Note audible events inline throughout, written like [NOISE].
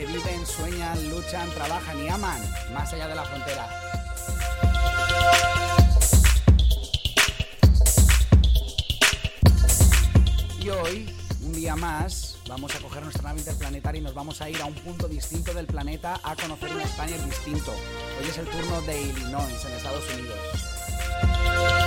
Que viven, sueñan, luchan, trabajan y aman más allá de la frontera. Y hoy, un día más, vamos a coger nuestra nave interplanetaria y nos vamos a ir a un punto distinto del planeta a conocer un España distinto. Hoy es el turno de Illinois, en Estados Unidos.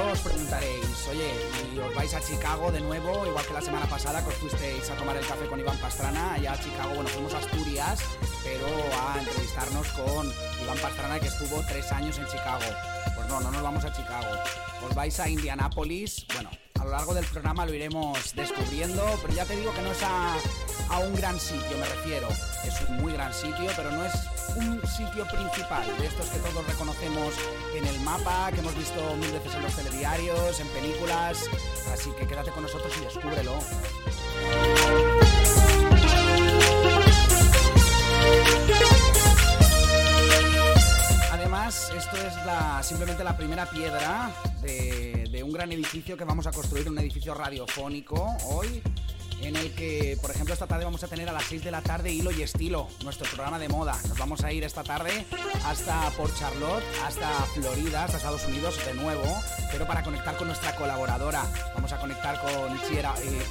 Os preguntaréis, oye, ¿y os vais a Chicago de nuevo, igual que la semana pasada que os fuisteis a tomar el café con Iván Pastrana, allá a Chicago, bueno, fuimos a Asturias, pero a entrevistarnos con Iván Pastrana que estuvo tres años en Chicago. Pues no, no nos vamos a Chicago. Os vais a Indianápolis, bueno, a lo largo del programa lo iremos descubriendo, pero ya te digo que no es a, un gran sitio, me refiero. Es un muy gran sitio, pero no es un sitio principal de estos que todos reconocemos en el mapa, que hemos visto mil veces en los telediarios, en películas. Así que quédate con nosotros y descúbrelo. Esto es simplemente la primera piedra de un gran edificio que vamos a construir, un edificio radiofónico hoy, en el que, por ejemplo, esta tarde vamos a tener a las 6 de la tarde Hilo y Estilo, nuestro programa de moda. Nos vamos a ir esta tarde hasta Port Charlotte, hasta Florida, hasta Estados Unidos de nuevo, pero para conectar con nuestra colaboradora. Vamos a conectar con Itziera- eh,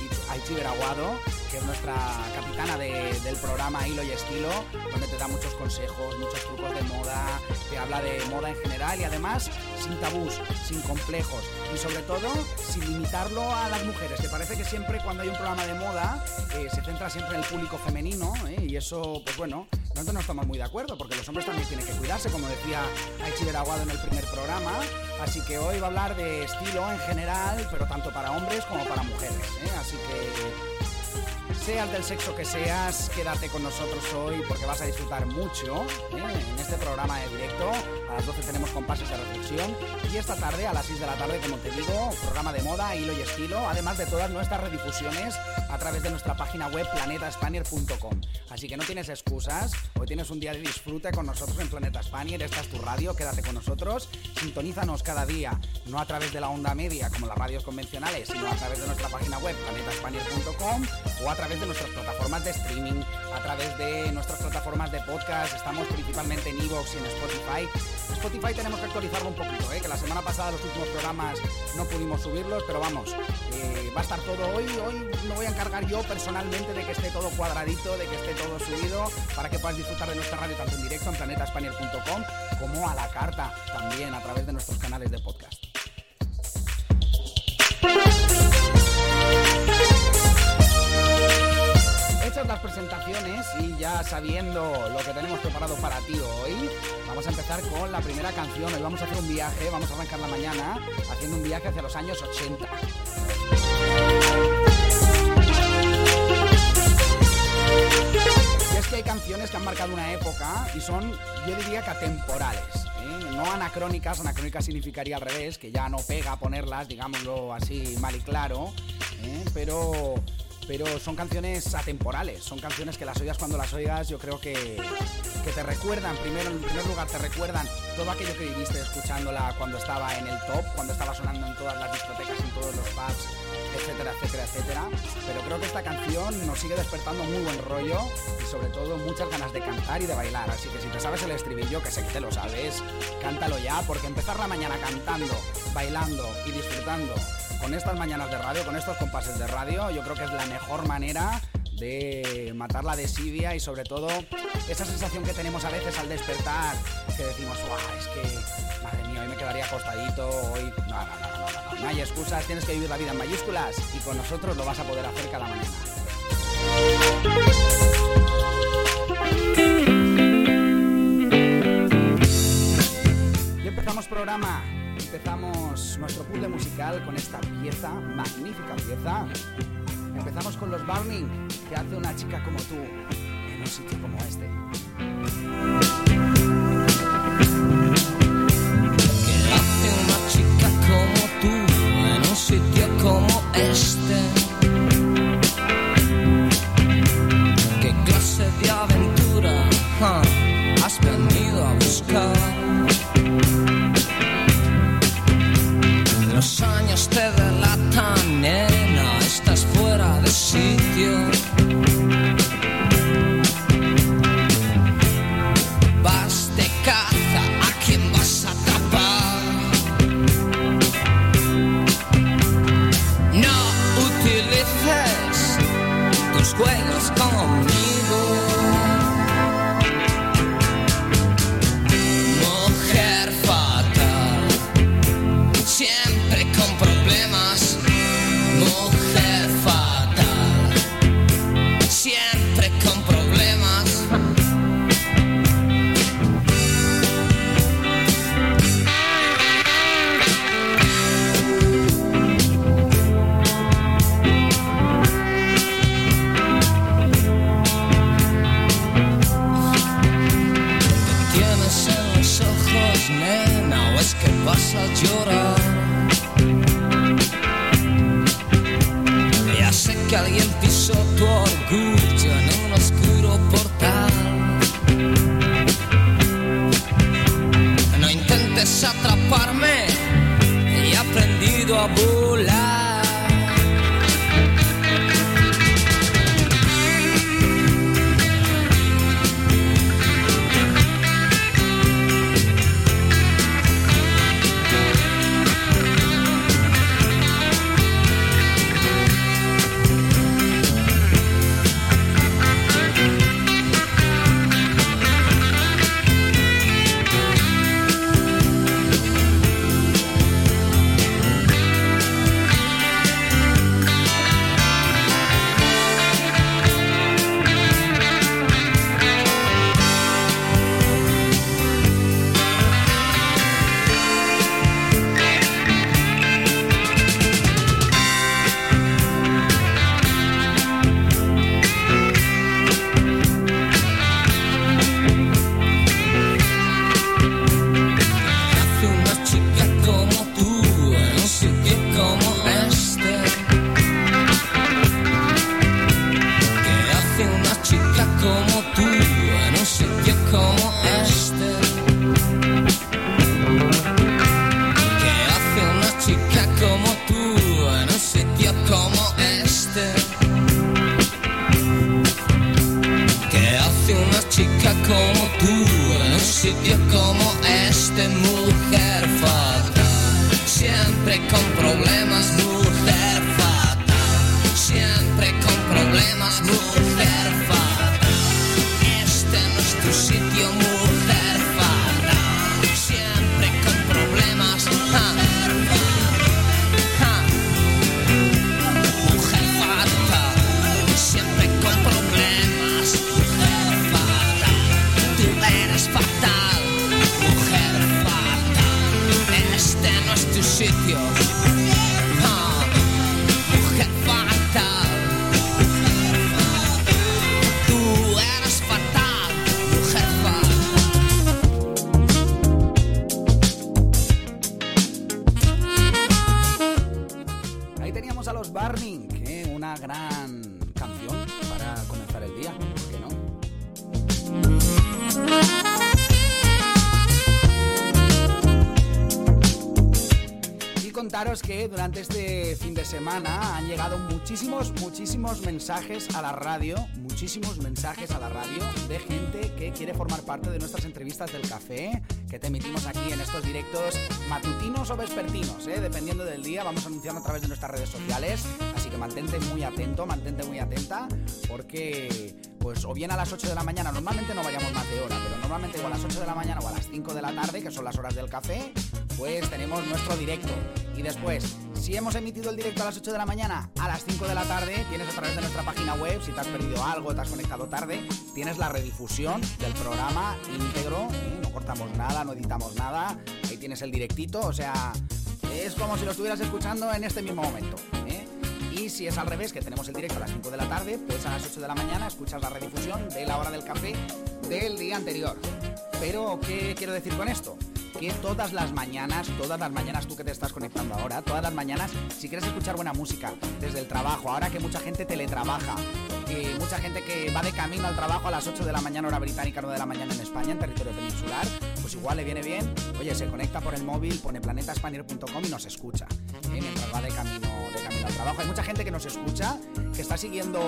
Aguado, que es nuestra capitana de- del programa Hilo y Estilo, donde te da muchos consejos, muchos trucos de moda, te habla de moda en general y además sin tabús, sin complejos y sobre todo sin limitarlo a las mujeres, que parece que siempre cuando hay un programa de moda eh, se centra siempre en el público femenino ¿eh? y eso, pues bueno, nosotros no estamos muy de acuerdo porque los hombres también tienen que cuidarse, como decía Aichi Aguado en el primer programa, así que hoy va a hablar de estilo en general, pero tanto para hombres como para mujeres, ¿eh? así que Seas del sexo que seas, quédate con nosotros hoy porque vas a disfrutar mucho ¿eh? en este programa de directo. A las 12 tenemos compases de reflexión y esta tarde a las 6 de la tarde, como te digo, programa de moda, hilo y estilo, además de todas nuestras redifusiones a través de nuestra página web planetaspanier.com. Así que no tienes excusas, hoy tienes un día de disfrute con nosotros en Planeta Spanier, esta es tu radio, quédate con nosotros, sintonízanos cada día, no a través de la onda media como las radios convencionales, sino a través de nuestra página web planetaspanier.com o a través de nuestras plataformas de streaming, a través de nuestras plataformas de podcast, estamos principalmente en Evox y en Spotify. Spotify tenemos que actualizarlo un poquito, ¿eh? que la semana pasada los últimos programas no pudimos subirlos, pero vamos, eh, va a estar todo hoy. Hoy me voy a encargar yo personalmente de que esté todo cuadradito, de que esté todo subido, para que puedas disfrutar de nuestra radio tanto en directo en planetaspanier.com como a la carta también a través de nuestros canales de podcast. Presentaciones y ya sabiendo lo que tenemos preparado para ti hoy, vamos a empezar con la primera canción. Hoy vamos a hacer un viaje, vamos a arrancar la mañana haciendo un viaje hacia los años 80. Y es que hay canciones que han marcado una época y son, yo diría que atemporales. ¿eh? No anacrónicas, anacrónicas significaría al revés, que ya no pega ponerlas, digámoslo así mal y claro, ¿eh? pero pero son canciones atemporales, son canciones que las oigas cuando las oigas, yo creo que, que te recuerdan, primero, en primer lugar, te recuerdan todo aquello que viviste escuchándola cuando estaba en el top, cuando estaba sonando en todas las discotecas, en todos los pubs, etcétera, etcétera, etcétera. Pero creo que esta canción nos sigue despertando muy buen rollo y sobre todo muchas ganas de cantar y de bailar. Así que si te sabes el estribillo, que sé que te lo sabes, cántalo ya, porque empezar la mañana cantando, bailando y disfrutando con estas mañanas de radio, con estos compases de radio, yo creo que es la mejor manera de matar la desidia y sobre todo esa sensación que tenemos a veces al despertar, que decimos, es que, madre mía, hoy me quedaría acostadito, hoy... No, no, no, no, no, no, no hay excusas, tienes que vivir la vida en mayúsculas y con nosotros lo vas a poder hacer cada mañana. Musical con esta pieza, magnífica pieza. Empezamos con los Burning, que hace una chica como tú en un sitio como este. Atraparme, he aprendido a volar. Durante este fin de semana han llegado muchísimos, muchísimos mensajes a la radio, muchísimos mensajes a la radio de gente que quiere formar parte de nuestras entrevistas del café que te emitimos aquí en estos directos matutinos o vespertinos, ¿eh? dependiendo del día, vamos anunciando a través de nuestras redes sociales. Así que mantente muy atento, mantente muy atenta, porque pues o bien a las 8 de la mañana, normalmente no vayamos más de hora, pero normalmente o a las 8 de la mañana o a las 5 de la tarde, que son las horas del café, pues tenemos nuestro directo. Y después, si hemos emitido el directo a las 8 de la mañana, a las 5 de la tarde, tienes a través de nuestra página web, si te has perdido algo, te has conectado tarde, tienes la redifusión del programa íntegro, ¿eh? no cortamos nada, no editamos nada, ahí tienes el directito, o sea, es como si lo estuvieras escuchando en este mismo momento. ¿eh? Y si es al revés, que tenemos el directo a las 5 de la tarde, pues a las 8 de la mañana escuchas la redifusión de la hora del café del día anterior. Pero, ¿qué quiero decir con esto? Que todas las mañanas, todas las mañanas tú que te estás conectando ahora, todas las mañanas, si quieres escuchar buena música desde el trabajo, ahora que mucha gente teletrabaja, que mucha gente que va de camino al trabajo a las 8 de la mañana hora británica, 9 de la mañana en España, en territorio peninsular, pues igual le viene bien, oye, se conecta por el móvil, pone planetaspanier.com y nos escucha, ¿eh? mientras va de camino trabajo. Hay mucha gente que nos escucha, que está siguiendo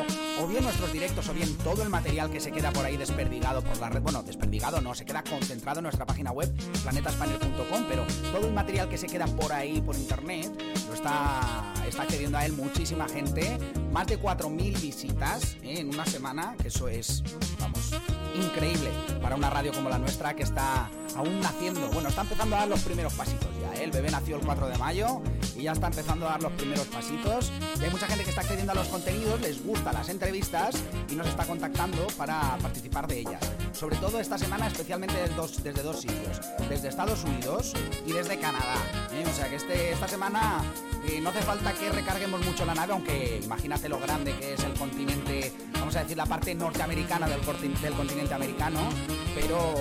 o bien nuestros directos o bien todo el material que se queda por ahí desperdigado por la red, bueno, desperdigado no, se queda concentrado en nuestra página web, planetaspanier.com, pero todo el material que se queda por ahí, por internet, lo está, está accediendo a él muchísima gente, más de 4.000 visitas ¿eh? en una semana, que eso es, vamos, increíble para una radio como la nuestra que está aún naciendo. Bueno, está empezando a dar los primeros pasitos ya. ¿eh? El bebé nació el 4 de mayo y ya está empezando a dar los primeros pasitos. Y hay mucha gente que está accediendo a los contenidos, les gustan las entrevistas y nos está contactando para participar de ellas. Sobre todo esta semana, especialmente desde dos, desde dos sitios, desde Estados Unidos y desde Canadá. ¿eh? O sea que este, esta semana eh, no hace falta que recarguemos mucho la nave, aunque imagínate lo grande que es el continente, vamos a decir la parte norteamericana del, del continente americano, pero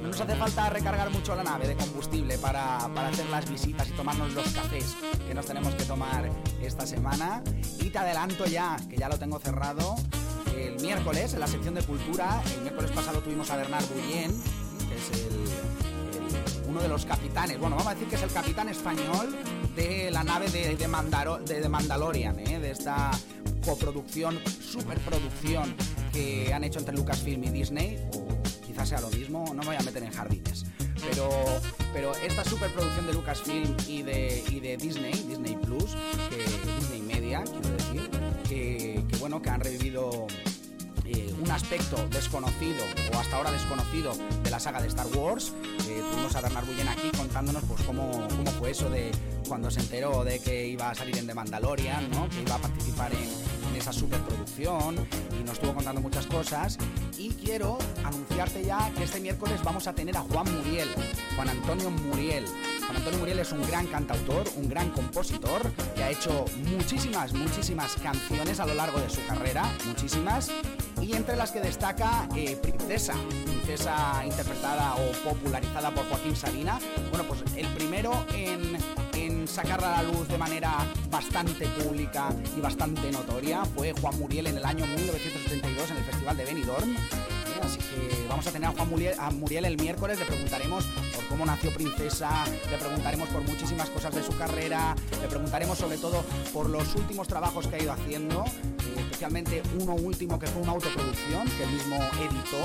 no nos hace falta recargar mucho la nave de combustible para, para, hacer las visitas y tomarnos los cafés que nos tenemos que tomar esta semana. Y te adelanto ya, que ya lo tengo cerrado, el miércoles en la sección de cultura, el miércoles pasado tuvimos a Bernard Guillén, que es el, uno de los capitanes, bueno, vamos a decir que es el capitán español de la nave de, de, de, Mandalorian, ¿eh? de esta coproducción, superproducción que han hecho entre Lucasfilm y Disney, o quizás sea lo mismo, no me voy a meter en jardines. Pero, pero esta superproducción de Lucasfilm y de, y de Disney, Disney Plus, que, Disney Media, quiero decir, que bueno, que han revivido eh, un aspecto desconocido o hasta ahora desconocido de la saga de Star Wars. Eh, tuvimos a Bernard Bullen aquí contándonos pues cómo, cómo, fue eso de cuando se enteró de que iba a salir en The Mandalorian, ¿no? que iba a participar en, en esa superproducción y nos estuvo contando muchas cosas. Y quiero anunciarte ya que este miércoles vamos a tener a Juan Muriel, Juan Antonio Muriel. Juan Antonio Muriel es un gran cantautor, un gran compositor que ha hecho muchísimas, muchísimas canciones a lo largo de su carrera, muchísimas, y entre las que destaca eh, Princesa, Princesa interpretada o popularizada por Joaquín Sabina. Bueno, pues el primero en, en sacarla a la luz de manera bastante pública y bastante notoria fue Juan Muriel en el año 1972 en el Festival de Benidorm. Así que vamos a tener a Juan Muriel, el miércoles, le preguntaremos por cómo nació Princesa, le preguntaremos por muchísimas cosas de su carrera, le preguntaremos sobre todo por los últimos trabajos que ha ido haciendo, eh, especialmente uno último que fue una autoproducción que él mismo editó.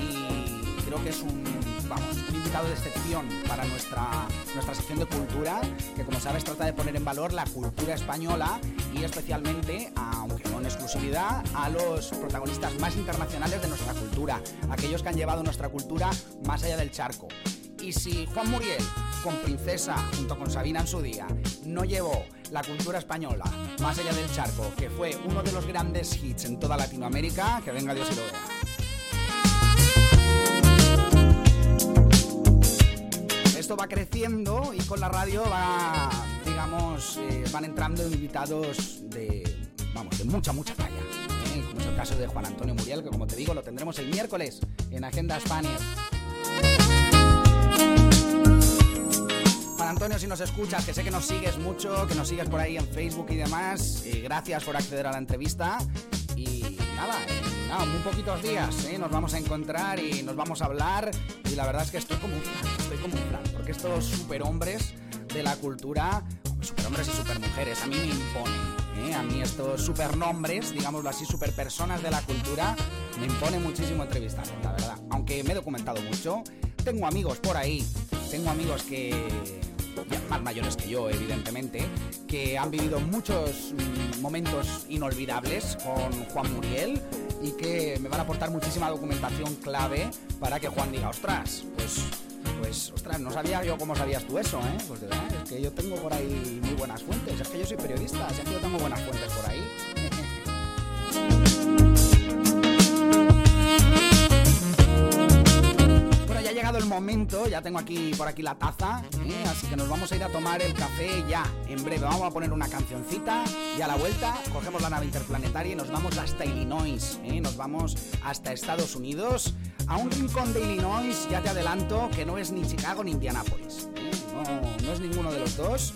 Y creo que es un, vamos, un invitado de excepción para nuestra, nuestra sección de cultura, que como sabes trata de poner en valor la cultura española y especialmente, aunque no en exclusividad, a los protagonistas más internacionales de nuestra cultura, aquellos que han llevado nuestra cultura más allá del charco. Y si Juan Muriel, con Princesa, junto con Sabina en su día, no llevó la cultura española más allá del charco, que fue uno de los grandes hits en toda Latinoamérica, que venga Dios y lo vea. Va creciendo y con la radio va, digamos, eh, van entrando invitados de, vamos, de mucha, mucha talla. ¿eh? Como es el caso de Juan Antonio Muriel, que como te digo, lo tendremos el miércoles en Agenda Spanier. Juan Antonio, si nos escuchas, que sé que nos sigues mucho, que nos sigues por ahí en Facebook y demás, eh, gracias por acceder a la entrevista. Y nada, en nada, muy poquitos días ¿eh? nos vamos a encontrar y nos vamos a hablar. Y la verdad es que estoy como un plan, estoy como un plan, porque estos superhombres de la cultura, superhombres y supermujeres, a mí me imponen. ¿eh? A mí estos supernombres, digámoslo así, superpersonas de la cultura, me impone muchísimo entrevistar, la verdad. Aunque me he documentado mucho, tengo amigos por ahí, tengo amigos que más mayores que yo, evidentemente, que han vivido muchos mm, momentos inolvidables con Juan Muriel y que me van a aportar muchísima documentación clave para que Juan diga, ostras, pues pues, ostras, no sabía yo cómo sabías tú eso, ¿eh? Pues de verdad, es que yo tengo por ahí muy buenas fuentes. Es que yo soy periodista, así que yo tengo buenas fuentes por ahí. Llegado el momento, ya tengo aquí por aquí la taza, ¿eh? así que nos vamos a ir a tomar el café ya, en breve. Vamos a poner una cancioncita y a la vuelta cogemos la nave interplanetaria y nos vamos hasta Illinois, ¿eh? nos vamos hasta Estados Unidos a un rincón de Illinois, ya te adelanto, que no es ni Chicago ni Indianápolis. ¿eh? No, no es ninguno de los dos.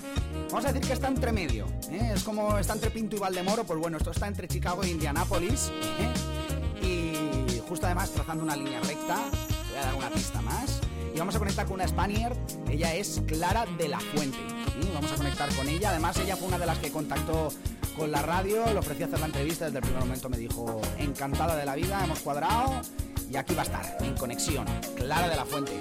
Vamos a decir que está entre medio. ¿eh? Es como está entre Pinto y Valdemoro, pues bueno, esto está entre Chicago e Indianápolis. ¿eh? Y justo además trazando una línea recta, voy a dar una pista más. Y vamos a conectar con una Spaniard, ella es Clara de la Fuente. Vamos a conectar con ella, además ella fue una de las que contactó con la radio, le ofrecí hacer la entrevista, desde el primer momento me dijo encantada de la vida, hemos cuadrado y aquí va a estar, en conexión, Clara de la Fuente.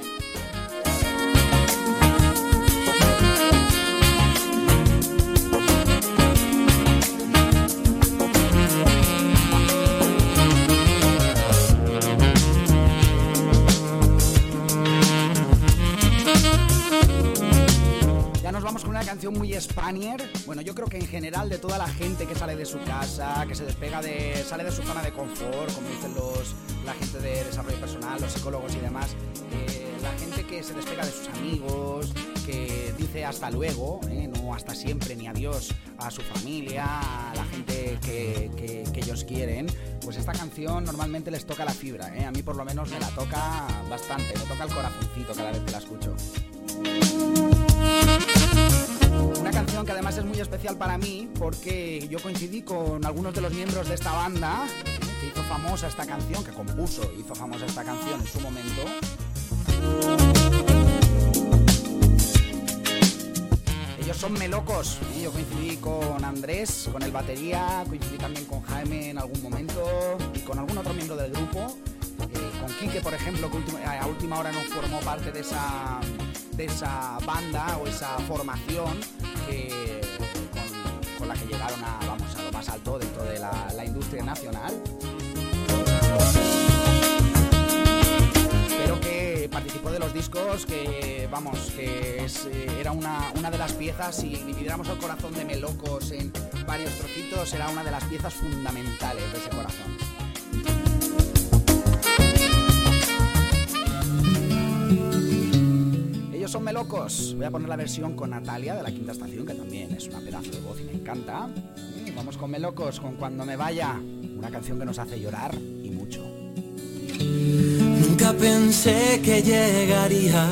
Canción muy Spanier. Bueno, yo creo que en general de toda la gente que sale de su casa, que se despega de. sale de su zona de confort, como dicen los la gente de desarrollo personal, los psicólogos y demás, eh, la gente que se despega de sus amigos, que dice hasta luego, eh, no hasta siempre ni adiós a su familia, a la gente que, que- que ellos quieren, pues esta canción normalmente les toca la fibra, eh. a mí por lo menos me la toca bastante, me toca el corazoncito cada vez que la escucho. Que además es muy especial para mí porque yo coincidí con algunos de los miembros de esta banda que hizo famosa esta canción, que compuso, hizo famosa esta canción en su momento. Ellos son melocos. ¿eh? Yo coincidí con Andrés, con el batería, coincidí también con Jaime en algún momento y con algún otro miembro del grupo. Eh, con Quique, por ejemplo, que a última hora no formó parte de esa, de esa banda o esa formación con, la que llegaron a, vamos, a lo más alto dentro de la, industria nacional. Pero que participó de los discos, que vamos, que eh, era una, una de las piezas, si dividiéramos el corazón de Melocos en varios trocitos, era una de las piezas fundamentales de ese corazón. Son melocos. Voy a poner la versión con Natalia de la quinta estación, que también es una pedazo de voz y me encanta. Vamos con melocos, con Cuando me vaya. Una canción que nos hace llorar y mucho. Nunca pensé que llegaría.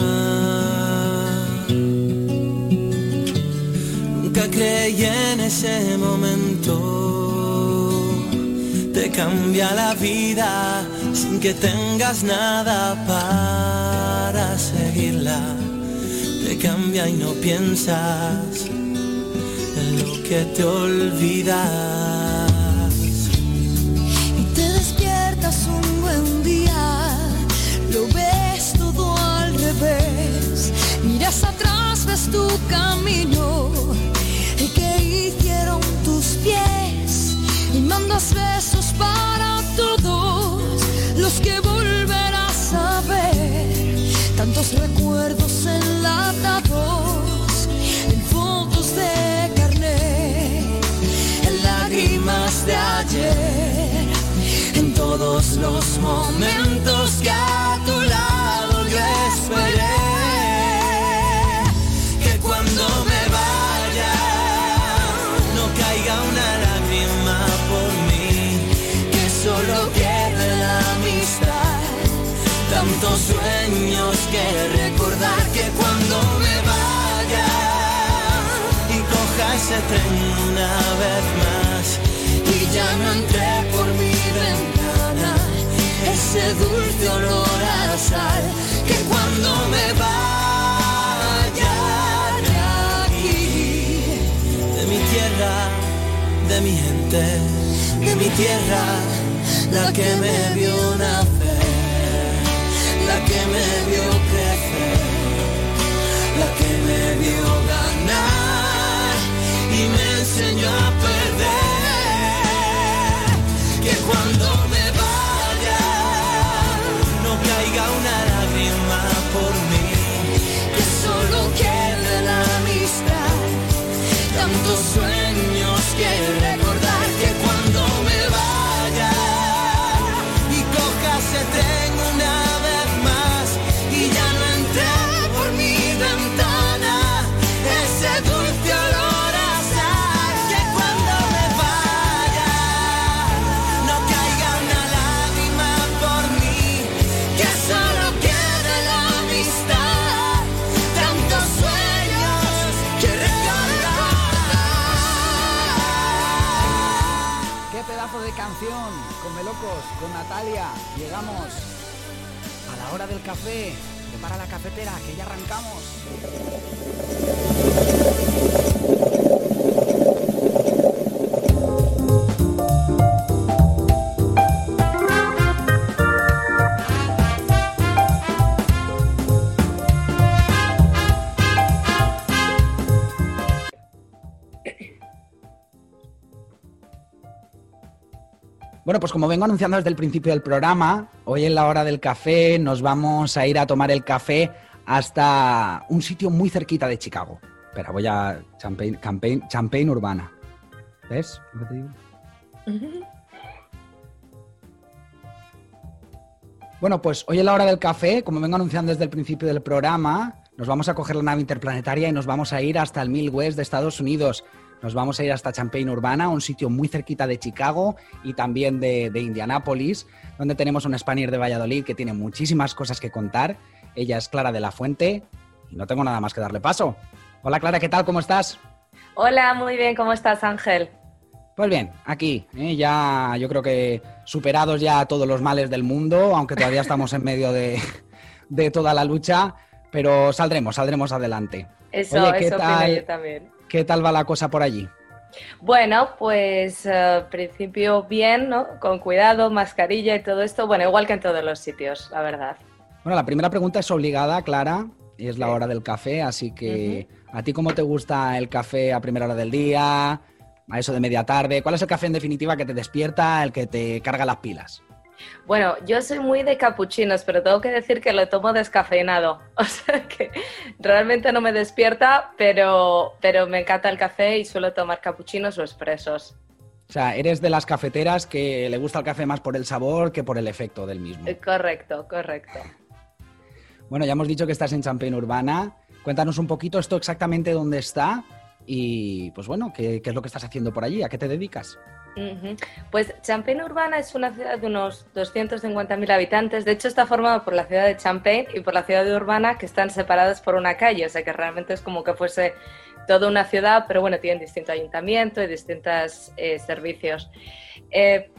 Nunca creí en ese momento. Te cambia la vida sin que tengas nada para seguirla. Te cambia y no piensas en lo que te olvidas. Y te despiertas un buen día, lo ves todo al revés, miras atrás, ves tu camino, el que hicieron tus pies, y mandas besos para todos los que volverás a ver, tantos recuerdos los momentos que a tu lado yo esperé, que cuando me vaya no caiga una lágrima por mí, que solo quede la amistad, tantos sueños que recordar que cuando me vaya y coja ese tren una vez más. Y ya no entré por mi ventana ese dulce olor a sal que cuando me vaya de aquí de mi tierra de mi gente de mi tierra la que me vio nacer la que me vio crecer la que me dio ganar y me enseñó a perder. Que cuando me caiga una lágrima por mí, que solo quede la amistad, tantos sueños que Con Natalia. Llegamos a la hora del café. Prepara la cafetera, que ya arrancamos. Bueno, pues como vengo anunciando desde el principio del programa, hoy en la hora del café nos vamos a ir a tomar el café hasta un sitio muy cerquita de Chicago. Espera, voy a Champagne, Champagne, Champagne Urbana. ¿Ves lo te digo? Bueno, pues hoy en la hora del café, como vengo anunciando desde el principio del programa, nos vamos a coger la nave interplanetaria y nos vamos a ir hasta el Midwest de Estados Unidos. Nos vamos a ir hasta Champaign Urbana, un sitio muy cerquita de Chicago y también de, de Indianápolis, donde tenemos un Spanier de Valladolid que tiene muchísimas cosas que contar. Ella es Clara de la Fuente y no tengo nada más que darle paso. Hola Clara, ¿qué tal? ¿Cómo estás? Hola, muy bien, ¿cómo estás, Ángel? Pues bien, aquí, ¿eh? ya yo creo que superados ya todos los males del mundo, aunque todavía estamos en medio de, de toda la lucha, pero saldremos, saldremos adelante. Eso, Oye, ¿qué eso tal? yo también. ¿Qué tal va la cosa por allí? Bueno, pues eh, al principio bien, ¿no? Con cuidado, mascarilla y todo esto. Bueno, igual que en todos los sitios, la verdad. Bueno, la primera pregunta es obligada, Clara, y es la hora del café, así que ¿a ti cómo te gusta el café a primera hora del día, a eso de media tarde? ¿Cuál es el café en definitiva que te despierta, el que te carga las pilas? Bueno, yo soy muy de capuchinos, pero tengo que decir que lo tomo descafeinado. [LAUGHS] O sea que realmente no me despierta, pero, pero me encanta el café y suelo tomar capuchinos o expresos. O sea, eres de las cafeteras que le gusta el café más por el sabor que por el efecto del mismo. Eh, Correcto, correcto. Bueno, ya hemos dicho que estás en Champaign Urbana. Cuéntanos un poquito esto exactamente dónde está y, pues bueno, ¿qué, qué es lo que estás haciendo por allí? ¿A qué te dedicas? Pues Champaign Urbana es una ciudad de unos 250.000 habitantes. De hecho, está formada por la ciudad de Champaign y por la ciudad de Urbana, que están separadas por una calle. O sea que realmente es como que fuese toda una ciudad, pero bueno, tienen distinto ayuntamiento y distintos eh, servicios. Eh,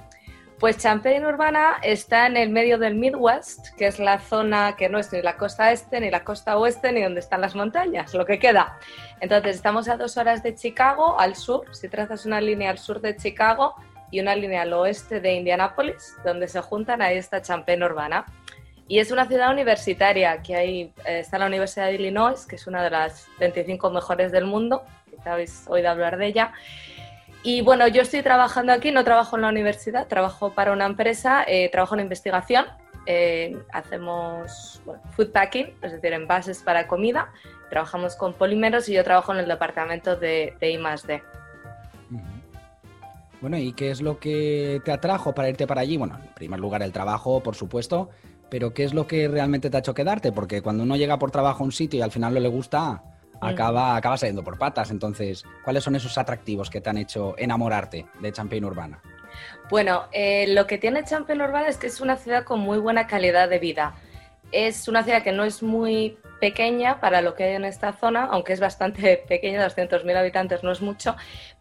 pues Champaign Urbana está en el medio del Midwest, que es la zona que no es ni la costa este, ni la costa oeste, ni donde están las montañas, lo que queda. Entonces, estamos a dos horas de Chicago, al sur, si trazas una línea al sur de Chicago y una línea al oeste de Indianápolis, donde se juntan, ahí está Champaign Urbana. Y es una ciudad universitaria, que ahí eh, está la Universidad de Illinois, que es una de las 25 mejores del mundo, quizá habéis oído hablar de ella. Y bueno, yo estoy trabajando aquí, no trabajo en la universidad, trabajo para una empresa, eh, trabajo en investigación, eh, hacemos food packing, es decir, envases para comida, trabajamos con polímeros y yo trabajo en el departamento de, de I+D. Bueno, ¿y qué es lo que te atrajo para irte para allí? Bueno, en primer lugar el trabajo, por supuesto, pero ¿qué es lo que realmente te ha hecho quedarte? Porque cuando uno llega por trabajo a un sitio y al final no le gusta, acaba, acaba saliendo por patas. Entonces, ¿cuáles son esos atractivos que te han hecho enamorarte de Champaign Urbana? Bueno, eh, lo que tiene Champaign Urbana es que es una ciudad con muy buena calidad de vida. Es una ciudad que no es muy pequeña para lo que hay en esta zona, aunque es bastante [LAUGHS] pequeña, 200.000 habitantes no es mucho,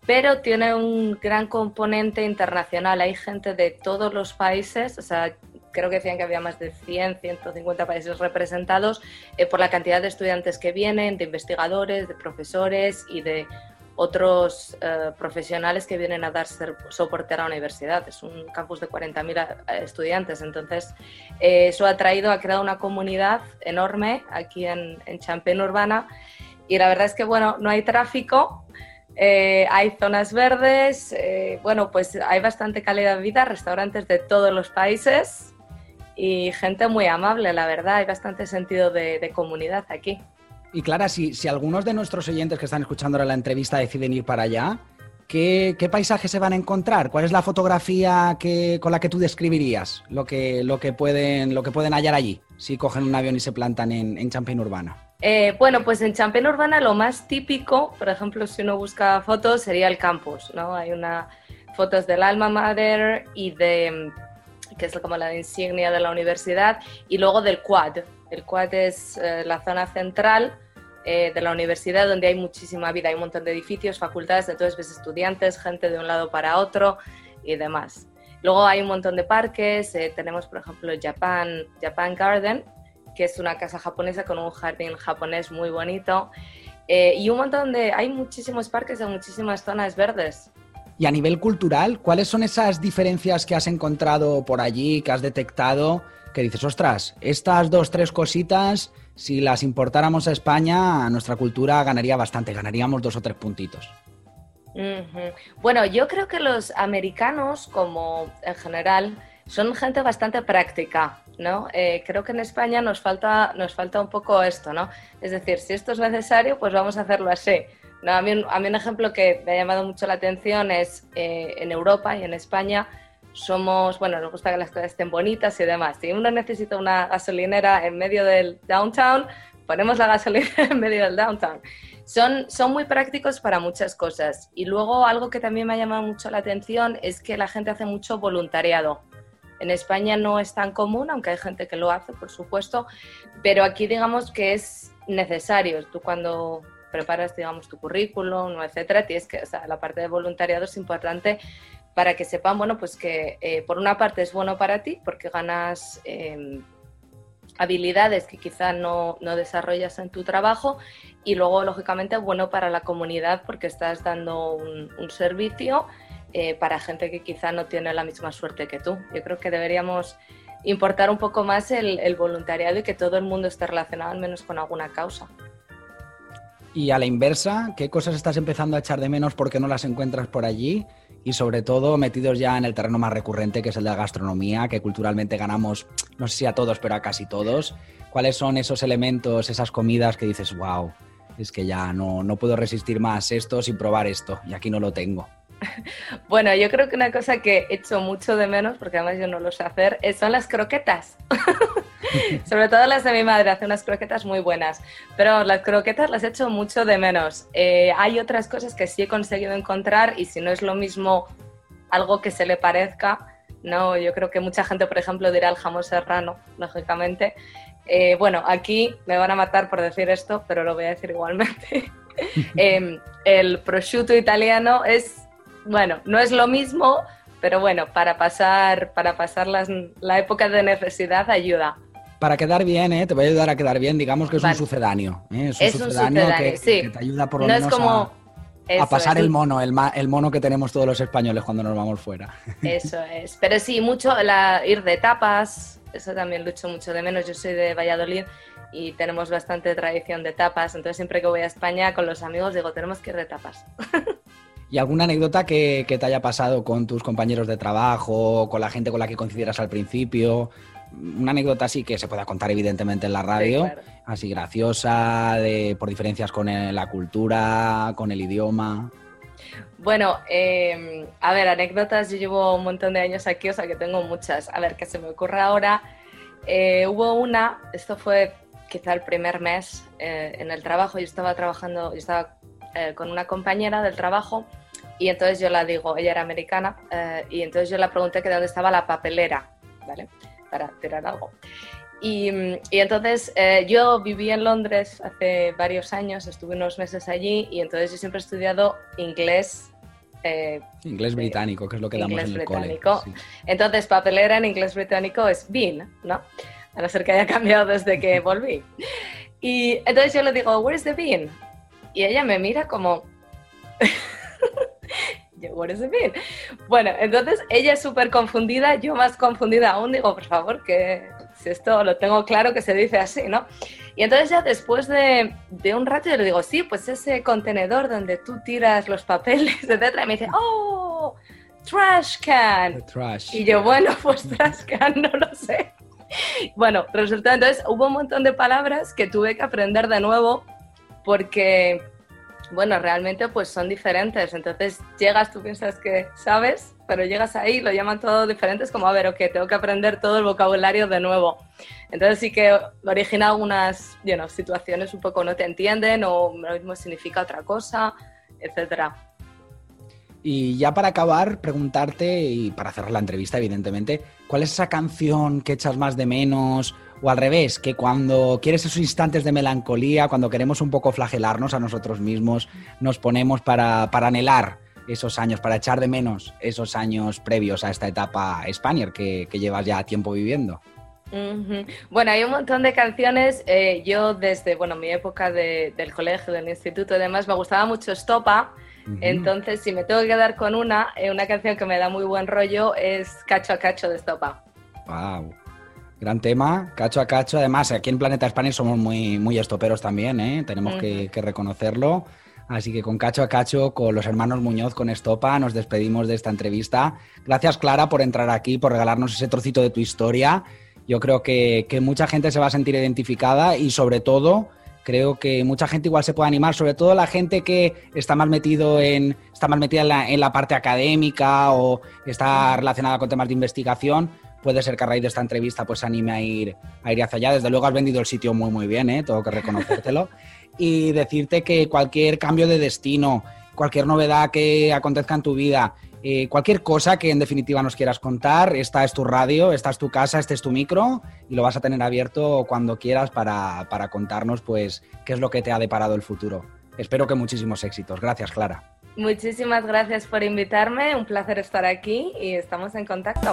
pero tiene un gran componente internacional. Hay gente de todos los países, o sea, creo que decían que había más de 100, 150 países representados eh, por la cantidad de estudiantes que vienen, de investigadores, de profesores y de otros eh, profesionales que vienen a dar soporte a la universidad. Es un campus de 40.000 eh, estudiantes, entonces eh, eso ha traído, ha creado una comunidad enorme aquí en, en Champaign Urbana. Y la verdad es que, bueno, no hay tráfico, hay zonas verdes, bueno, pues hay bastante calidad de vida, restaurantes de todos los países y gente muy amable, la verdad, hay bastante sentido de comunidad aquí. Y Clara, si, si algunos de nuestros oyentes que están escuchando ahora la entrevista deciden ir para allá, ¿qué, qué paisaje se van a encontrar? ¿Cuál es la fotografía que, con la que tú describirías lo que, lo, que pueden, lo que pueden hallar allí si cogen un avión y se plantan en, en Champaign Urbana? Eh, bueno, pues en Champaign Urbana lo más típico, por ejemplo, si uno busca fotos, sería el campus, ¿no? Hay una fotos del alma mater y de que es como la insignia de la universidad, y luego del quad. El quad es eh, la zona central eh, de la universidad donde hay muchísima vida, hay un montón de edificios, facultades, entonces ves estudiantes, gente de un lado para otro y demás. Luego hay un montón de parques, eh, tenemos por ejemplo Japan, Japan Garden, que es una casa japonesa con un jardín japonés muy bonito. Eh, y un montón de, hay muchísimos parques en muchísimas zonas verdes. Y a nivel cultural, ¿cuáles son esas diferencias que has encontrado por allí, que has detectado, que dices, ostras, estas dos, tres cositas si las importáramos a España, nuestra cultura ganaría bastante, ganaríamos dos o tres puntitos. Bueno, yo creo que los americanos, como en general, son gente bastante práctica, ¿no? Eh, creo que en España nos falta, nos falta un poco esto, ¿no? Es decir, si esto es necesario, pues vamos a hacerlo así. No, a, mí, a, un ejemplo que me ha llamado mucho la atención es eh, en Europa y en España somos, bueno, nos gusta que las cosas estén bonitas y demás. Si uno necesita una gasolinera en medio del downtown, ponemos la gasolinera [LAUGHS] en medio del downtown. Son, son muy prácticos para muchas cosas. Y luego algo que también me ha llamado mucho la atención es que la gente hace mucho voluntariado. En España no es tan común, aunque hay gente que lo hace, por supuesto, pero aquí digamos que es necesario. Tú cuando preparas, digamos, tu currículum, etcétera, tienes que, o sea, la parte de voluntariado es importante para que sepan, bueno, pues que eh, por una parte es bueno para ti porque ganas em, habilidades que quizá no, no, desarrollas en tu trabajo y luego, lógicamente, bueno para la comunidad porque estás dando un, servicio eh, para gente que quizá no tiene la misma suerte que tú. Yo creo que deberíamos importar un poco más el, el voluntariado y que todo el mundo esté relacionado al menos con alguna causa. Y a la inversa, ¿qué cosas estás empezando a echar de menos porque no las encuentras por allí? y sobre todo metidos ya en el terreno más recurrente que es el de la gastronomía, que culturalmente ganamos, no sé si a todos, pero a casi todos. ¿Cuáles son esos elementos, esas comidas que dices, wow, es que ya no, no puedo resistir más esto sin probar esto y aquí no lo tengo? [LAUGHS] Bueno, yo creo que una cosa que echo mucho de menos, porque además yo no lo sé hacer, son las croquetas. [LAUGHS] [LAUGHS] Sobre todo las de mi madre, hace unas croquetas muy buenas. Pero las croquetas las echo mucho de menos. Eh, hay otras cosas que sí he conseguido encontrar y si no es lo mismo algo que se le parezca, no, yo creo que mucha gente, por ejemplo, dirá el jamón serrano, lógicamente. Eh, bueno, aquí me van a matar por decir esto, pero lo voy a decir igualmente. [LAUGHS] Em, el prosciutto italiano es bueno, no es lo mismo, pero bueno, para pasar, para pasar la época de necesidad ayuda. Para quedar bien, ¿eh? te voy a ayudar a quedar bien, digamos que es un sucedáneo. ¿eh? Es, un, sucedáneo, que, te ayuda por lo menos a, pasar el mono, el, el, mono que tenemos todos los españoles cuando nos vamos fuera. Eso [LAUGHS] es. Pero sí, mucho la, ir de tapas, eso también lucho mucho de menos. Yo soy de Valladolid y tenemos bastante tradición de tapas, entonces siempre que voy a España con los amigos digo, tenemos que ir de tapas. [LAUGHS] ¿Y alguna anécdota que, te haya pasado con tus compañeros de trabajo, con la gente con la que consideras al principio? Una anécdota así que se pueda contar evidentemente en la radio, así graciosa, de, por diferencias con la cultura, con el idioma. Bueno, em, a ver, anécdotas, yo llevo un montón de años aquí, o sea que tengo muchas. A ver, que se me ocurre ahora. Eh, hubo una, esto fue quizá el primer mes eh, en el trabajo, yo estaba trabajando, yo estaba eh, con una compañera del trabajo y entonces yo la digo, ella era americana, eh, y entonces yo la pregunté que dónde estaba la papelera, ¿vale? Para tirar algo. Y, y entonces eh, yo viví en Londres hace varios años, estuve unos meses allí y entonces yo siempre he estudiado inglés. Eh, inglés británico, que es lo que damos en el británico. cole. Entonces, papelera en inglés británico es bean, ¿no? A no ser que haya cambiado desde que [LAUGHS] volví. Y entonces yo le digo, where's the bean? Y ella me mira como, yo, what does it mean? Bueno, entonces ella es súper confundida, yo más confundida aún, digo, por favor, que si esto lo tengo claro que se dice así, ¿no? Y entonces ya después de, de un rato yo le digo, sí, pues ese contenedor donde tú tiras los papeles, [LAUGHS] etcétera, y me dice, oh, trash can. Trash. Y yo, bueno, pues trash can, no lo sé. Bueno, resulta, entonces hubo un montón de palabras que tuve que aprender de nuevo porque, bueno, realmente pues son diferentes. Entonces llegas, tú piensas que sabes, pero llegas ahí, lo llaman todo diferentes, como, a ver, ok, tengo que aprender todo el vocabulario de nuevo. Entonces sí que origina algunas you situaciones un poco no te entienden o lo mismo significa otra cosa, etcétera. Y ya para acabar, preguntarte, y para cerrar la entrevista, evidentemente, ¿cuál es esa canción que echas más de menos? O al revés, que cuando quieres esos instantes de melancolía, cuando queremos un poco flagelarnos a nosotros mismos, nos ponemos para, para anhelar esos años, para echar de menos esos años previos a esta etapa Spanier que, que llevas ya tiempo viviendo. Bueno, hay un montón de canciones. eh, yo desde bueno, mi época de- del colegio, del instituto y demás, me gustaba mucho Estopa. Entonces, si me tengo que quedar con una, eh, una canción que me da muy buen rollo es Cacho a Cacho de Estopa. Wow. Gran tema, cacho a cacho. Además, aquí en Planeta España somos muy, muy estoperos también, ¿eh? tenemos que, que reconocerlo. Así que con cacho a cacho, con los hermanos Muñoz, con Estopa, nos despedimos de esta entrevista. Gracias, Clara, por entrar aquí, por regalarnos ese trocito de tu historia. Yo creo que, que mucha gente se va a sentir identificada y, sobre todo, creo que mucha gente igual se puede animar, sobre todo la gente que está más metido en, está más metida en la, en la parte académica o está relacionada con temas de investigación puede ser que a raíz de esta entrevista pues se anime a ir, a ir hacia allá. Desde luego has vendido el sitio muy muy bien, ¿eh? tengo que reconocértelo. [LAUGHS] y decirte que cualquier cambio de destino, cualquier novedad que acontezca en tu vida, eh, cualquier cosa que en definitiva nos quieras contar, esta es tu radio, esta es tu casa, este es tu micro y lo vas a tener abierto cuando quieras para, para contarnos pues qué es lo que te ha deparado el futuro. Espero que muchísimos éxitos. Gracias, Clara. Muchísimas gracias por invitarme, un placer estar aquí y estamos en contacto.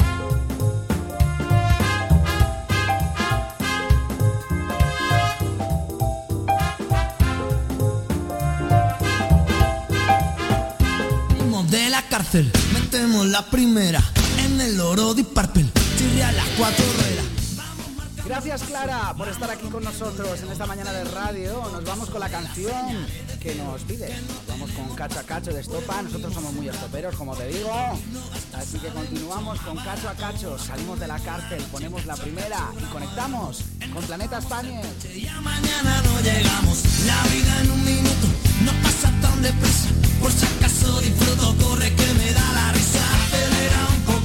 Cárcel, metemos la primera en el oro de Purple, chirria las cuatro ruedas. Gracias Clara por estar aquí con nosotros en esta mañana de radio. Nos vamos con la canción que nos pide. Nos vamos con Cacho a Cacho de Estopa. Nosotros somos muy estoperos, como te digo. Así que continuamos con Cacho a Cacho. Salimos de la cárcel, ponemos la primera y conectamos con Planeta España. Ya mañana no llegamos, la vida en un minuto no pasa tan deprisa. Por si acaso disfruto, corre que me da la risa. Acelera un poco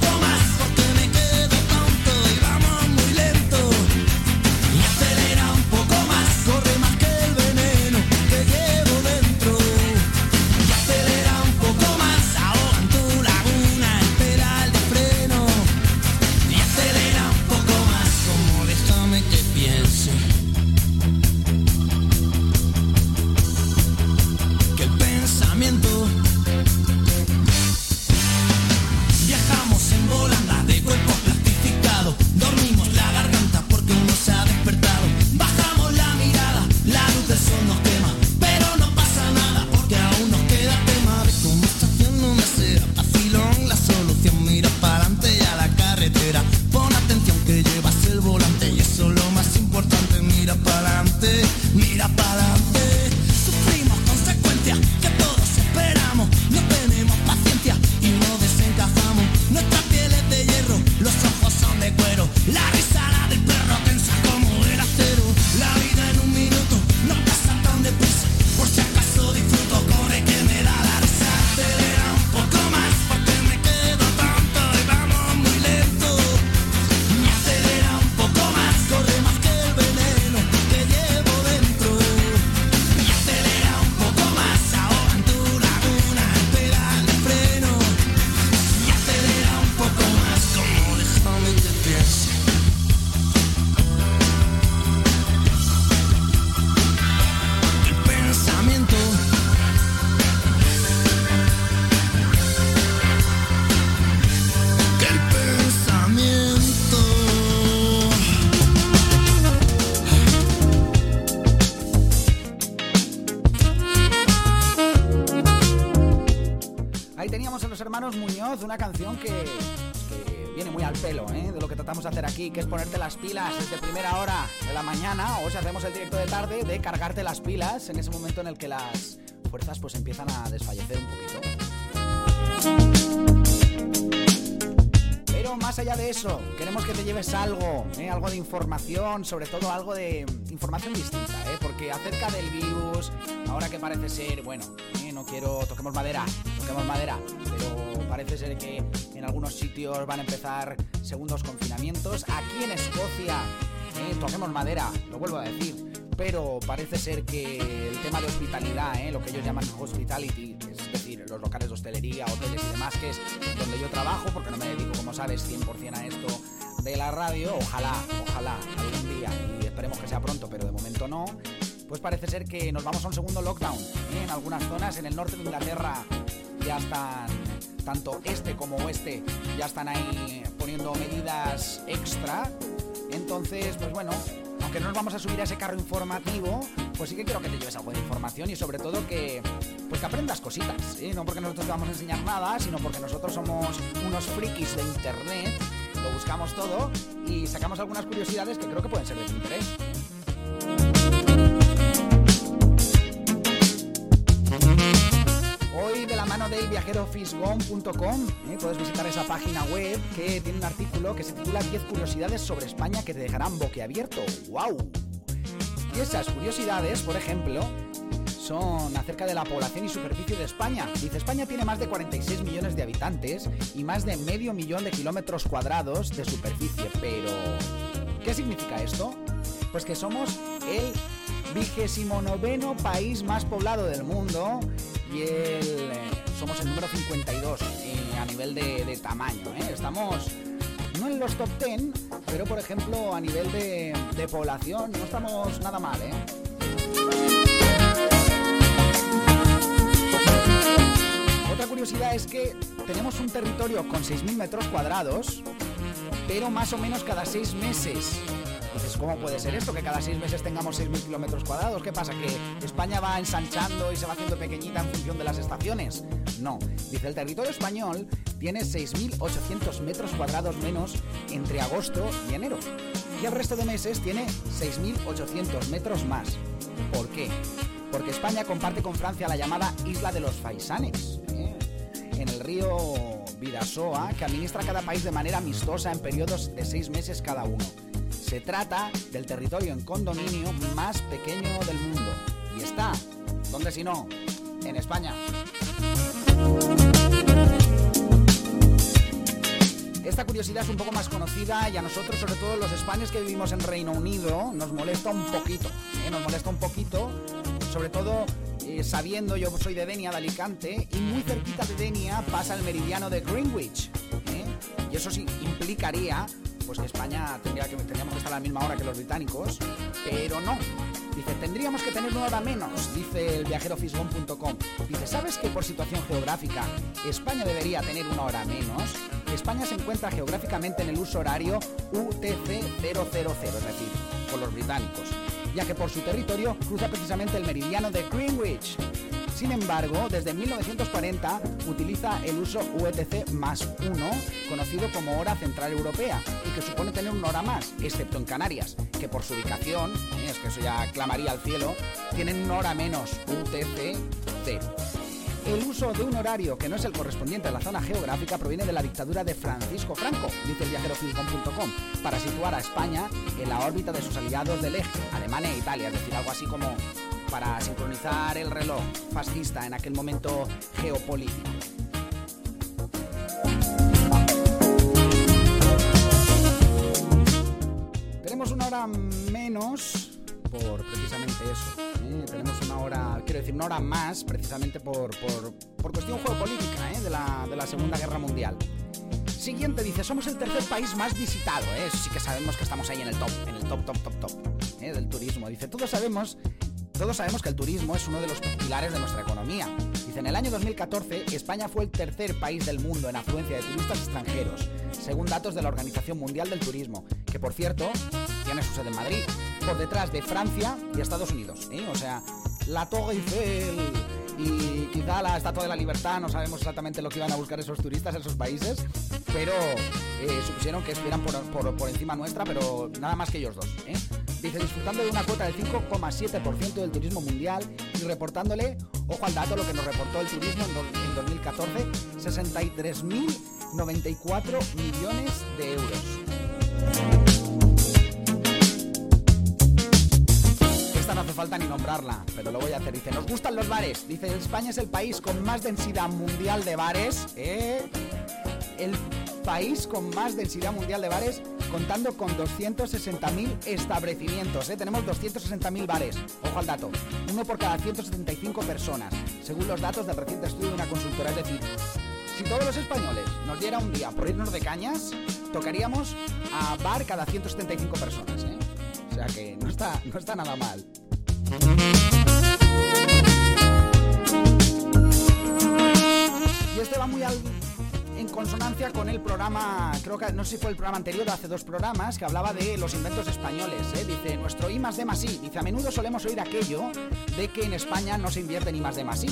en ese momento en el que las fuerzas pues empiezan a desfallecer un poquito. Pero más allá de eso, queremos que te lleves algo, ¿eh? algo de información, sobre todo algo de información distinta, ¿eh? porque acerca del virus, ahora que parece ser, bueno, ¿eh? no quiero, toquemos madera, toquemos madera, pero parece ser que en algunos sitios van a empezar segundos confinamientos. Aquí en Escocia, toquemos madera, lo vuelvo a decir, pero parece ser que el tema de hospitalidad, lo que ellos llaman hospitality, es decir, los locales de hostelería, hoteles y demás, que es donde yo trabajo, porque no me dedico, como sabes, 100% a esto de la radio, ojalá, ojalá algún día, y esperemos que sea pronto, pero de momento no, pues parece ser que nos vamos a un segundo lockdown. ¿eh? En algunas zonas, en el norte de Inglaterra, ya están, tanto este como oeste, ya están ahí poniendo medidas extra. Entonces, pues bueno, aunque no nos vamos a subir a ese carro informativo, pues sí que quiero que te lleves algo de información y sobre todo que, pues que aprendas cositas. ¿eh? No porque nosotros te vamos a enseñar nada, sino porque nosotros somos unos frikis de internet, lo buscamos todo y sacamos algunas curiosidades que creo que pueden ser de tu interés. Mano del ¿eh? puedes visitar esa página web que tiene un artículo que se titula 10 curiosidades sobre España que te dejarán boquiabierto. ¡Wow! Y esas curiosidades, por ejemplo, son acerca de la población y superficie de España. Dice, España tiene más de 46 millones de habitantes y más de medio millón de kilómetros cuadrados de superficie. Pero, ¿qué significa esto? Pues que somos el vigésimo noveno país más poblado del mundo eh, somos el número 52 eh, a nivel de, tamaño. ¿eh? Estamos no en los top 10, pero por ejemplo a nivel de, población no estamos nada mal. Otra curiosidad es que tenemos un territorio con 6.000 metros cuadrados, pero más o menos cada 6 meses entonces, ¿cómo puede ser esto? Que cada seis meses tengamos 6.000 kilómetros cuadrados. ¿Qué pasa? ¿Que España va ensanchando y se va haciendo pequeñita en función de las estaciones? No. Dice, el territorio español tiene 6.800 metros cuadrados menos entre agosto y enero. Y el resto de meses tiene 6.800 metros más. ¿Por qué? Porque España comparte con Francia la llamada Isla de los Faisanes. ¿eh? En el río Vidasoa, que administra cada país de manera amistosa en periodos de seis meses cada uno. Se trata del territorio en condominio más pequeño del mundo. Y está, ¿dónde si no? En España. Esta curiosidad es un poco más conocida y a nosotros, sobre todo los españoles que vivimos en Reino Unido, nos molesta un poquito. ¿eh? Nos molesta un poquito, sobre todo eh, sabiendo, yo soy de Denia, de Alicante, y muy cerquita de Denia pasa el meridiano de Greenwich. ¿eh? Y eso sí implicaría pues que España tendría que, tendríamos que estar a la misma hora que los británicos, pero no. Dice, tendríamos que tener una hora menos, dice el viajerofisbon.com. Dice, ¿sabes que por situación geográfica España debería tener una hora menos? España se encuentra geográficamente en el uso horario UTC 000, es decir, por los británicos, ya que por su territorio cruza precisamente el meridiano de Greenwich, sin embargo, desde 1940 utiliza el uso UETC más 1, conocido como hora central europea, y que supone tener una hora más, excepto en Canarias, que por su ubicación, es que eso ya clamaría al cielo, tienen una hora menos, UTC 0. El uso de un horario que no es el correspondiente a la zona geográfica proviene de la dictadura de Francisco Franco, dice el viajerofilcom.com, para situar a España en la órbita de sus aliados del eje, Alemania e Italia, es decir, algo así como para sincronizar el reloj fascista en aquel momento geopolítico. Tenemos una hora menos por precisamente eso. ¿eh? Tenemos una hora, quiero decir, una hora más precisamente por, por, cuestión geopolítica ¿eh? de, la, de la Segunda Guerra Mundial. Siguiente dice, somos el tercer país más visitado, ¿eh? sí que sabemos que estamos ahí en el top, en el top, top, top, top ¿eh? del turismo. Dice, todos sabemos todos sabemos que el turismo es uno de los pilares de nuestra economía. Dice, en el año 2014, España fue el tercer país del mundo en afluencia de turistas extranjeros, según datos de la Organización Mundial del Turismo, que por cierto, tiene su sede en Madrid, por detrás de Francia y Estados Unidos. ¿eh? O sea, la Torre Eiffel, y quizá la Estatua de la Libertad, no sabemos exactamente lo que iban a buscar esos turistas esos países, pero eh, supusieron que estuvieran por, por, encima nuestra, pero nada más que ellos dos. ¿eh? Dice, disfrutando de una cuota del 5,7% del turismo mundial y reportándole, ojo al dato, lo que nos reportó el turismo en, en 2014, 63.094 millones de euros. Hace falta ni nombrarla, pero lo voy a hacer. Dice, nos gustan los bares. Dice, España es el país con más densidad mundial de bares. ¿eh? El país con más densidad mundial de bares, contando con 260.000 establecimientos. ¿eh? Tenemos 260.000 bares. Ojo al dato. Uno por cada 175 personas, según los datos del reciente estudio de una consultora. Es decir, si todos los españoles nos diera un día por irnos de cañas, tocaríamos a bar cada 175 personas. ¿eh? O sea que no está, no está nada mal. Y este va muy al, en consonancia con el programa, creo que no sé si fue el programa anterior, hace dos programas, que hablaba de los inventos españoles. ¿eh? Dice, nuestro I más D más I. Dice, a menudo solemos oír aquello de que en España no se invierte en I más D más I.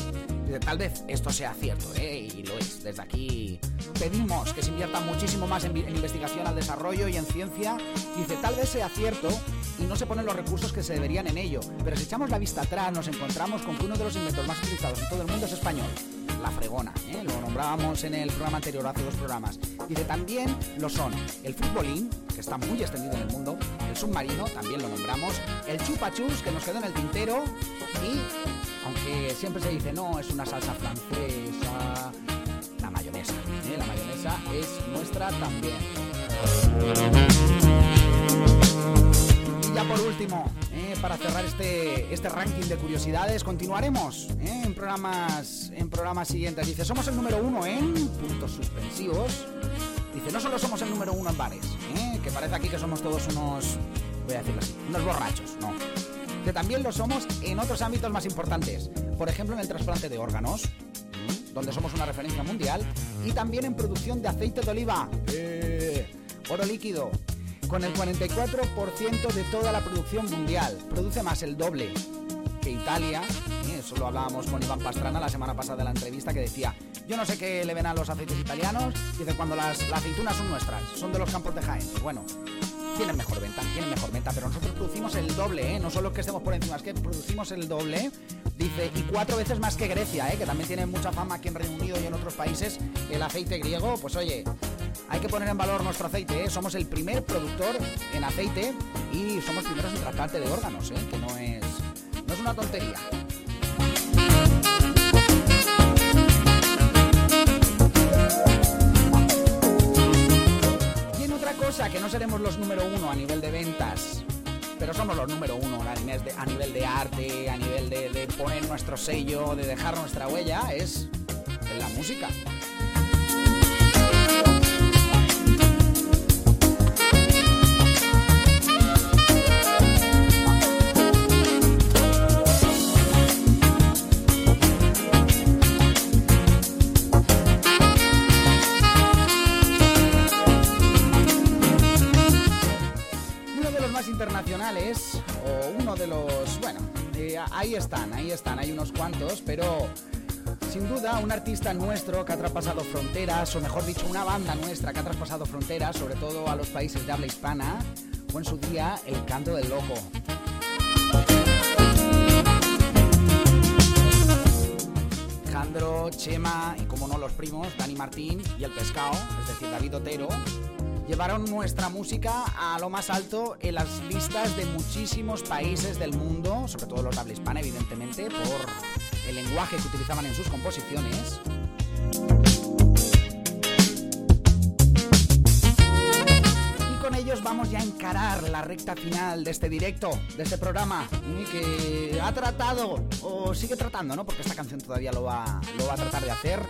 Dice, tal vez esto sea cierto, ¿eh? y lo es. Desde aquí pedimos que se invierta muchísimo más en, en investigación al desarrollo y en ciencia. Dice, tal vez sea cierto y no se ponen los recursos que se deberían en ello. Pero si echamos la vista atrás, nos encontramos con que uno de los inventos más utilizados en todo el mundo es español la fregona, ¿eh? lo nombrábamos en el programa anterior, hace dos programas. Dice, también lo son el futbolín, que está muy extendido en el mundo, el submarino, también lo nombramos, el chupachus, que nos quedó en el tintero, y, aunque siempre se dice, no, es una salsa francesa, la mayonesa, ¿eh? la mayonesa es nuestra también. Y ya por último, eh, para cerrar este, este ranking de curiosidades, continuaremos eh, en, programas, en programas siguientes. Dice, somos el número uno en puntos suspensivos. Dice, no solo somos el número uno en bares, eh, que parece aquí que somos todos unos, voy a decirlo así, unos borrachos, no. Que también lo somos en otros ámbitos más importantes. Por ejemplo, en el trasplante de órganos, donde somos una referencia mundial, y también en producción de aceite de oliva, oro líquido, con el 44% de toda la producción mundial. Produce más el doble que Italia. Eso lo hablábamos con Iván Pastrana la semana pasada de la entrevista que decía, yo no sé qué le ven a los aceites italianos, dice cuando las, aceitunas son nuestras, son de los campos de Jaén. Bueno, tienen mejor venta, tienen mejor venta, pero nosotros producimos el doble, ¿eh? no solo que estemos por encima, es que producimos el doble, dice, y cuatro veces más que Grecia, ¿eh? que también tiene mucha fama aquí en Reino Unido y en otros países, el aceite griego, pues oye, hay que poner en valor nuestro aceite, ¿eh? somos el primer productor en aceite y somos primeros en trasplante de órganos, ¿eh? que no es, no es una tontería. Que no seremos los número uno a nivel de ventas, pero somos los número uno a nivel de, a nivel de arte, a nivel de, de poner nuestro sello, de dejar nuestra huella, es en la música. Ahí están, ahí están, hay unos cuantos, pero sin duda un artista nuestro que ha traspasado fronteras, o mejor dicho, una banda nuestra que ha traspasado fronteras, sobre todo a los países de habla hispana, fue en su día el canto del loco. Alejandro, Chema y como no los primos, Dani Martín y el Pescado, es decir, David Otero, llevaron nuestra música a lo más alto en las listas de muchísimos países del mundo, sobre todo los de habla hispana, evidentemente, por el lenguaje que utilizaban en sus composiciones. Y con ellos vamos ya a encarar la recta final de este directo, de este programa, que ha tratado, o sigue tratando, ¿no? Porque esta canción todavía lo va, lo va a tratar de hacer,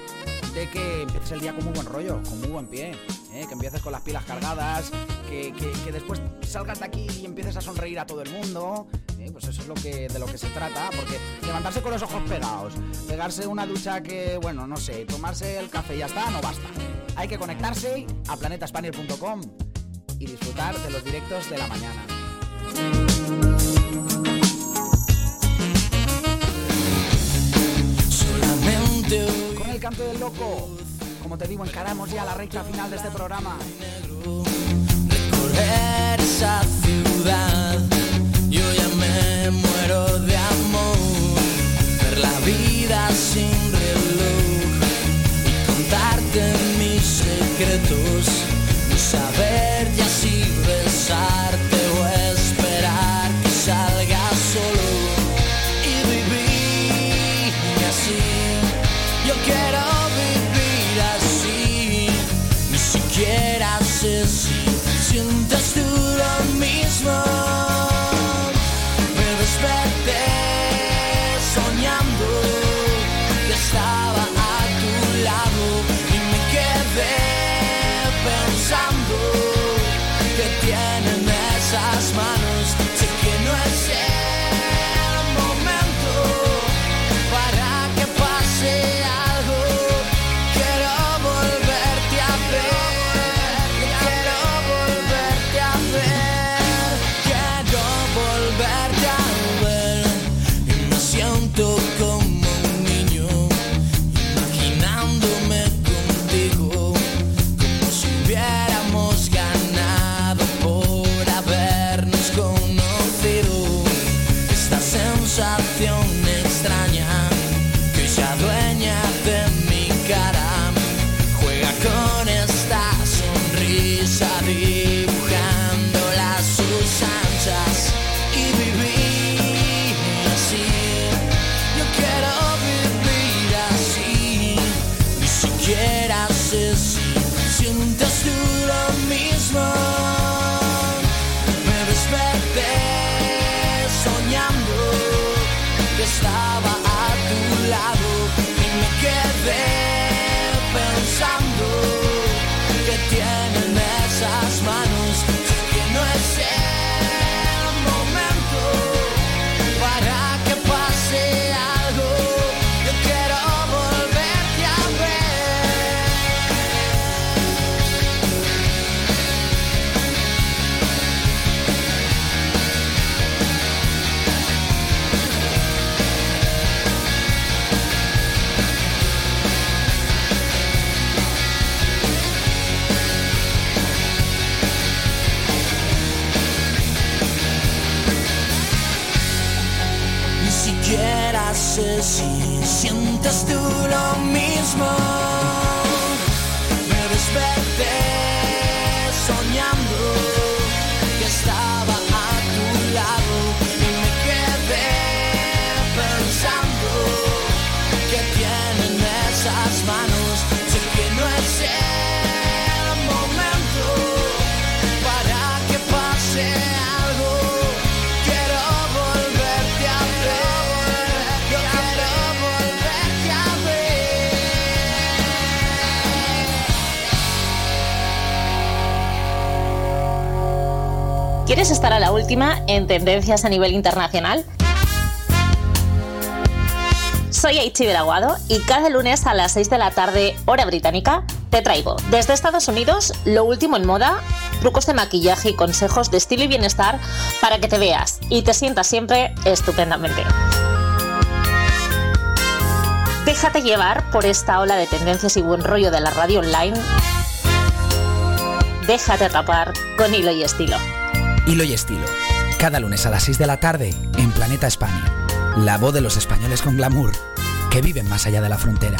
de que empieces el día con muy buen rollo, con muy buen pie, ¿eh? que empieces con las pilas cargadas, que, que- después salgas de aquí y empieces a sonreír a todo el mundo. ¿eh? Pues eso es lo que, de lo que se trata, porque levantarse con los ojos pegados, pegarse una ducha que, bueno, no sé, tomarse el café y ya está, no basta. Hay que conectarse a planetaspaniel.com y disfrutar de los directos de la mañana. Cante del Loco. Como te digo, encaramos ya la recta final de este programa. Recorrer esa ciudad, yo ya me muero de amor. Ver la vida sin reloj y contarte mis secretos. No saber ya si besarte ¿Quieres estar a la última en tendencias a nivel internacional? Soy Aichi Aguado y cada lunes a las 6 de la tarde, hora británica, te traigo desde Estados Unidos lo último en moda, trucos de maquillaje y consejos de estilo y bienestar para que te veas y te sientas siempre estupendamente. Déjate llevar por esta ola de tendencias y buen rollo de la radio online. Déjate atrapar con hilo y estilo. Hilo y estilo. Cada lunes a las 6 de la tarde en Planeta España. La voz de los españoles con glamour que viven más allá de la frontera.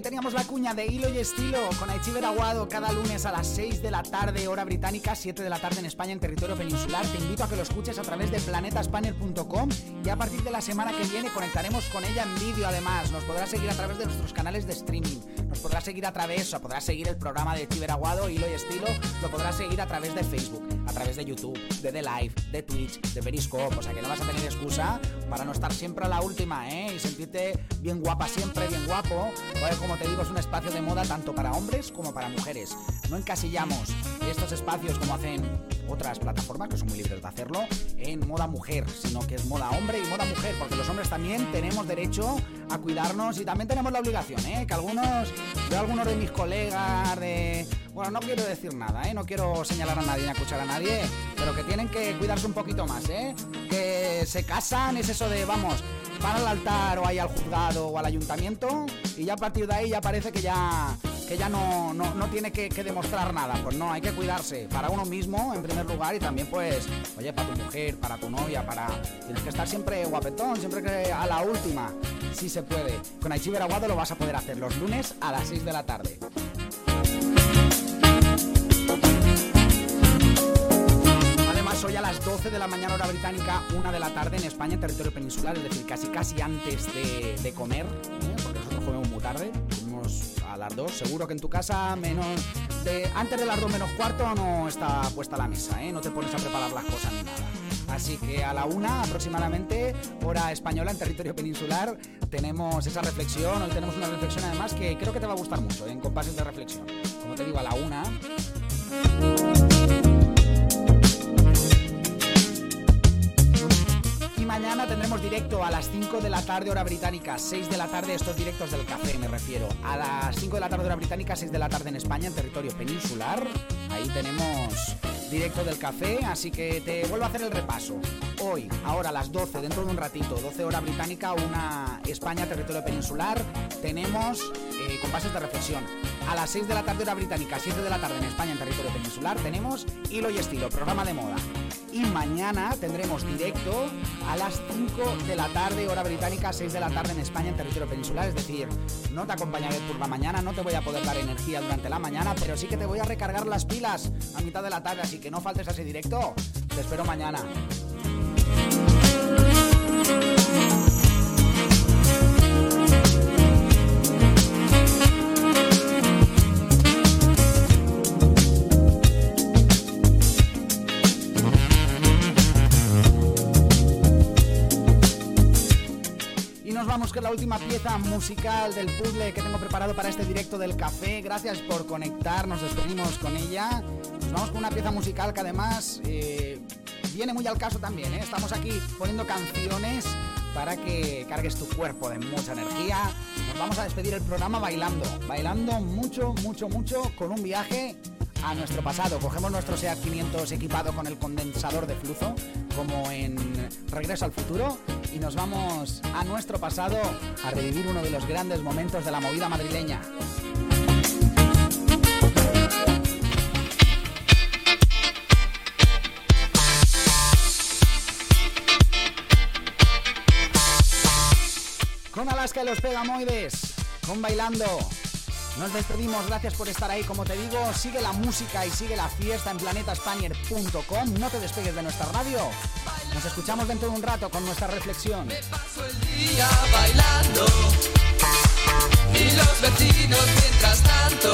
Ahí teníamos la cuña de hilo y estilo con Aichiver Aguado cada lunes a las 6 de la tarde, hora británica, 7 de la tarde en España, en territorio peninsular. Te invito a que lo escuches a través de planetaspanel.com y a partir de la semana que viene conectaremos con ella en vídeo además. Nos podrás seguir a través de nuestros canales de streaming. Nos podrás seguir a través, o podrás seguir el programa de Aichiver Aguado, hilo y estilo. Lo podrás seguir a través de Facebook, a través de YouTube, de The Live, de Twitch, de Periscope. O sea que no vas a tener excusa para no estar siempre a la última, ¿eh? Y sentirte bien guapa siempre, bien guapo. Como te digo, es un espacio de moda tanto para hombres como para mujeres. No encasillamos estos espacios como hacen otras plataformas que son muy libres de hacerlo en moda mujer, sino que es moda hombre y moda mujer, porque los hombres también tenemos derecho a cuidarnos y también tenemos la obligación, ¿eh? Que algunos, veo algunos de mis colegas de bueno, no quiero decir nada, ¿eh? No quiero señalar a nadie ni acusar a nadie, pero que tienen que cuidarse un poquito más, ¿eh? Que se casan, es eso de, vamos, van al altar o ahí al juzgado o al ayuntamiento y ya a partir de ahí ya parece que ya que ya no, no, tiene que, demostrar nada. Pues no, hay que cuidarse para uno mismo en primer lugar y también pues, oye, para tu mujer, para tu novia, para... Tienes que estar siempre guapetón, siempre que a la última, si se puede. Con Aichiver Aguado lo vas a poder hacer los lunes a las 6 de la tarde. 12 de la mañana hora británica, una de la tarde en España, en territorio peninsular, es decir, casi casi antes de, comer, ¿eh? porque nosotros comemos muy tarde, comemos a las 2, seguro que en tu casa menos de antes de las 2 menos cuarto no está puesta la mesa, ¿eh? no te pones a preparar las cosas ni nada. Así que a la una aproximadamente, hora española en territorio peninsular, tenemos esa reflexión. Hoy tenemos una reflexión además que creo que te va a gustar mucho ¿eh? en compases de reflexión. Como te digo, a la una. Mañana tendremos directo a las 5 de la tarde hora británica, 6 de la tarde estos directos del café me refiero. A las 5 de la tarde hora británica, 6 de la tarde en España, en territorio peninsular. Ahí tenemos directo del café, así que te vuelvo a hacer el repaso. Hoy, ahora a las 12, dentro de un ratito, 12 hora británica, una España, territorio peninsular, tenemos eh, compases de reflexión. A las 6 de la tarde hora británica, 7 de la tarde en España, en territorio peninsular, tenemos Hilo y Estilo, programa de moda. Y mañana tendremos directo a las 5 de la tarde hora británica, 6 de la tarde en España, en territorio peninsular, es decir, no te acompañaré por la mañana, no te voy a poder dar energía durante la mañana, pero sí que te voy a recargar las pilas a mitad de la tarde, así que no faltes a ese directo. Te espero mañana. Vamos con la última pieza musical del puzzle que tengo preparado para este directo del café. Gracias por conectar, nos despedimos con ella. Nos vamos con una pieza musical que además eh, viene muy al caso también. ¿eh? Estamos aquí poniendo canciones para que cargues tu cuerpo de mucha energía. Nos vamos a despedir el programa bailando, bailando mucho, mucho, mucho con un viaje a nuestro pasado. Cogemos nuestro SEAT 500 equipado con el condensador de flujo, como en Regreso al Futuro, y nos vamos a nuestro pasado a revivir uno de los grandes momentos de la movida madrileña. con Alaska y los Pegamoides, con Bailando. Nos despedimos, gracias por estar ahí, como te digo, sigue la música y sigue la fiesta en planetaspanier.com, no te despegues de nuestra radio. Nos escuchamos dentro de un rato con nuestra reflexión. Me paso el día bailando y los vecinos mientras tanto.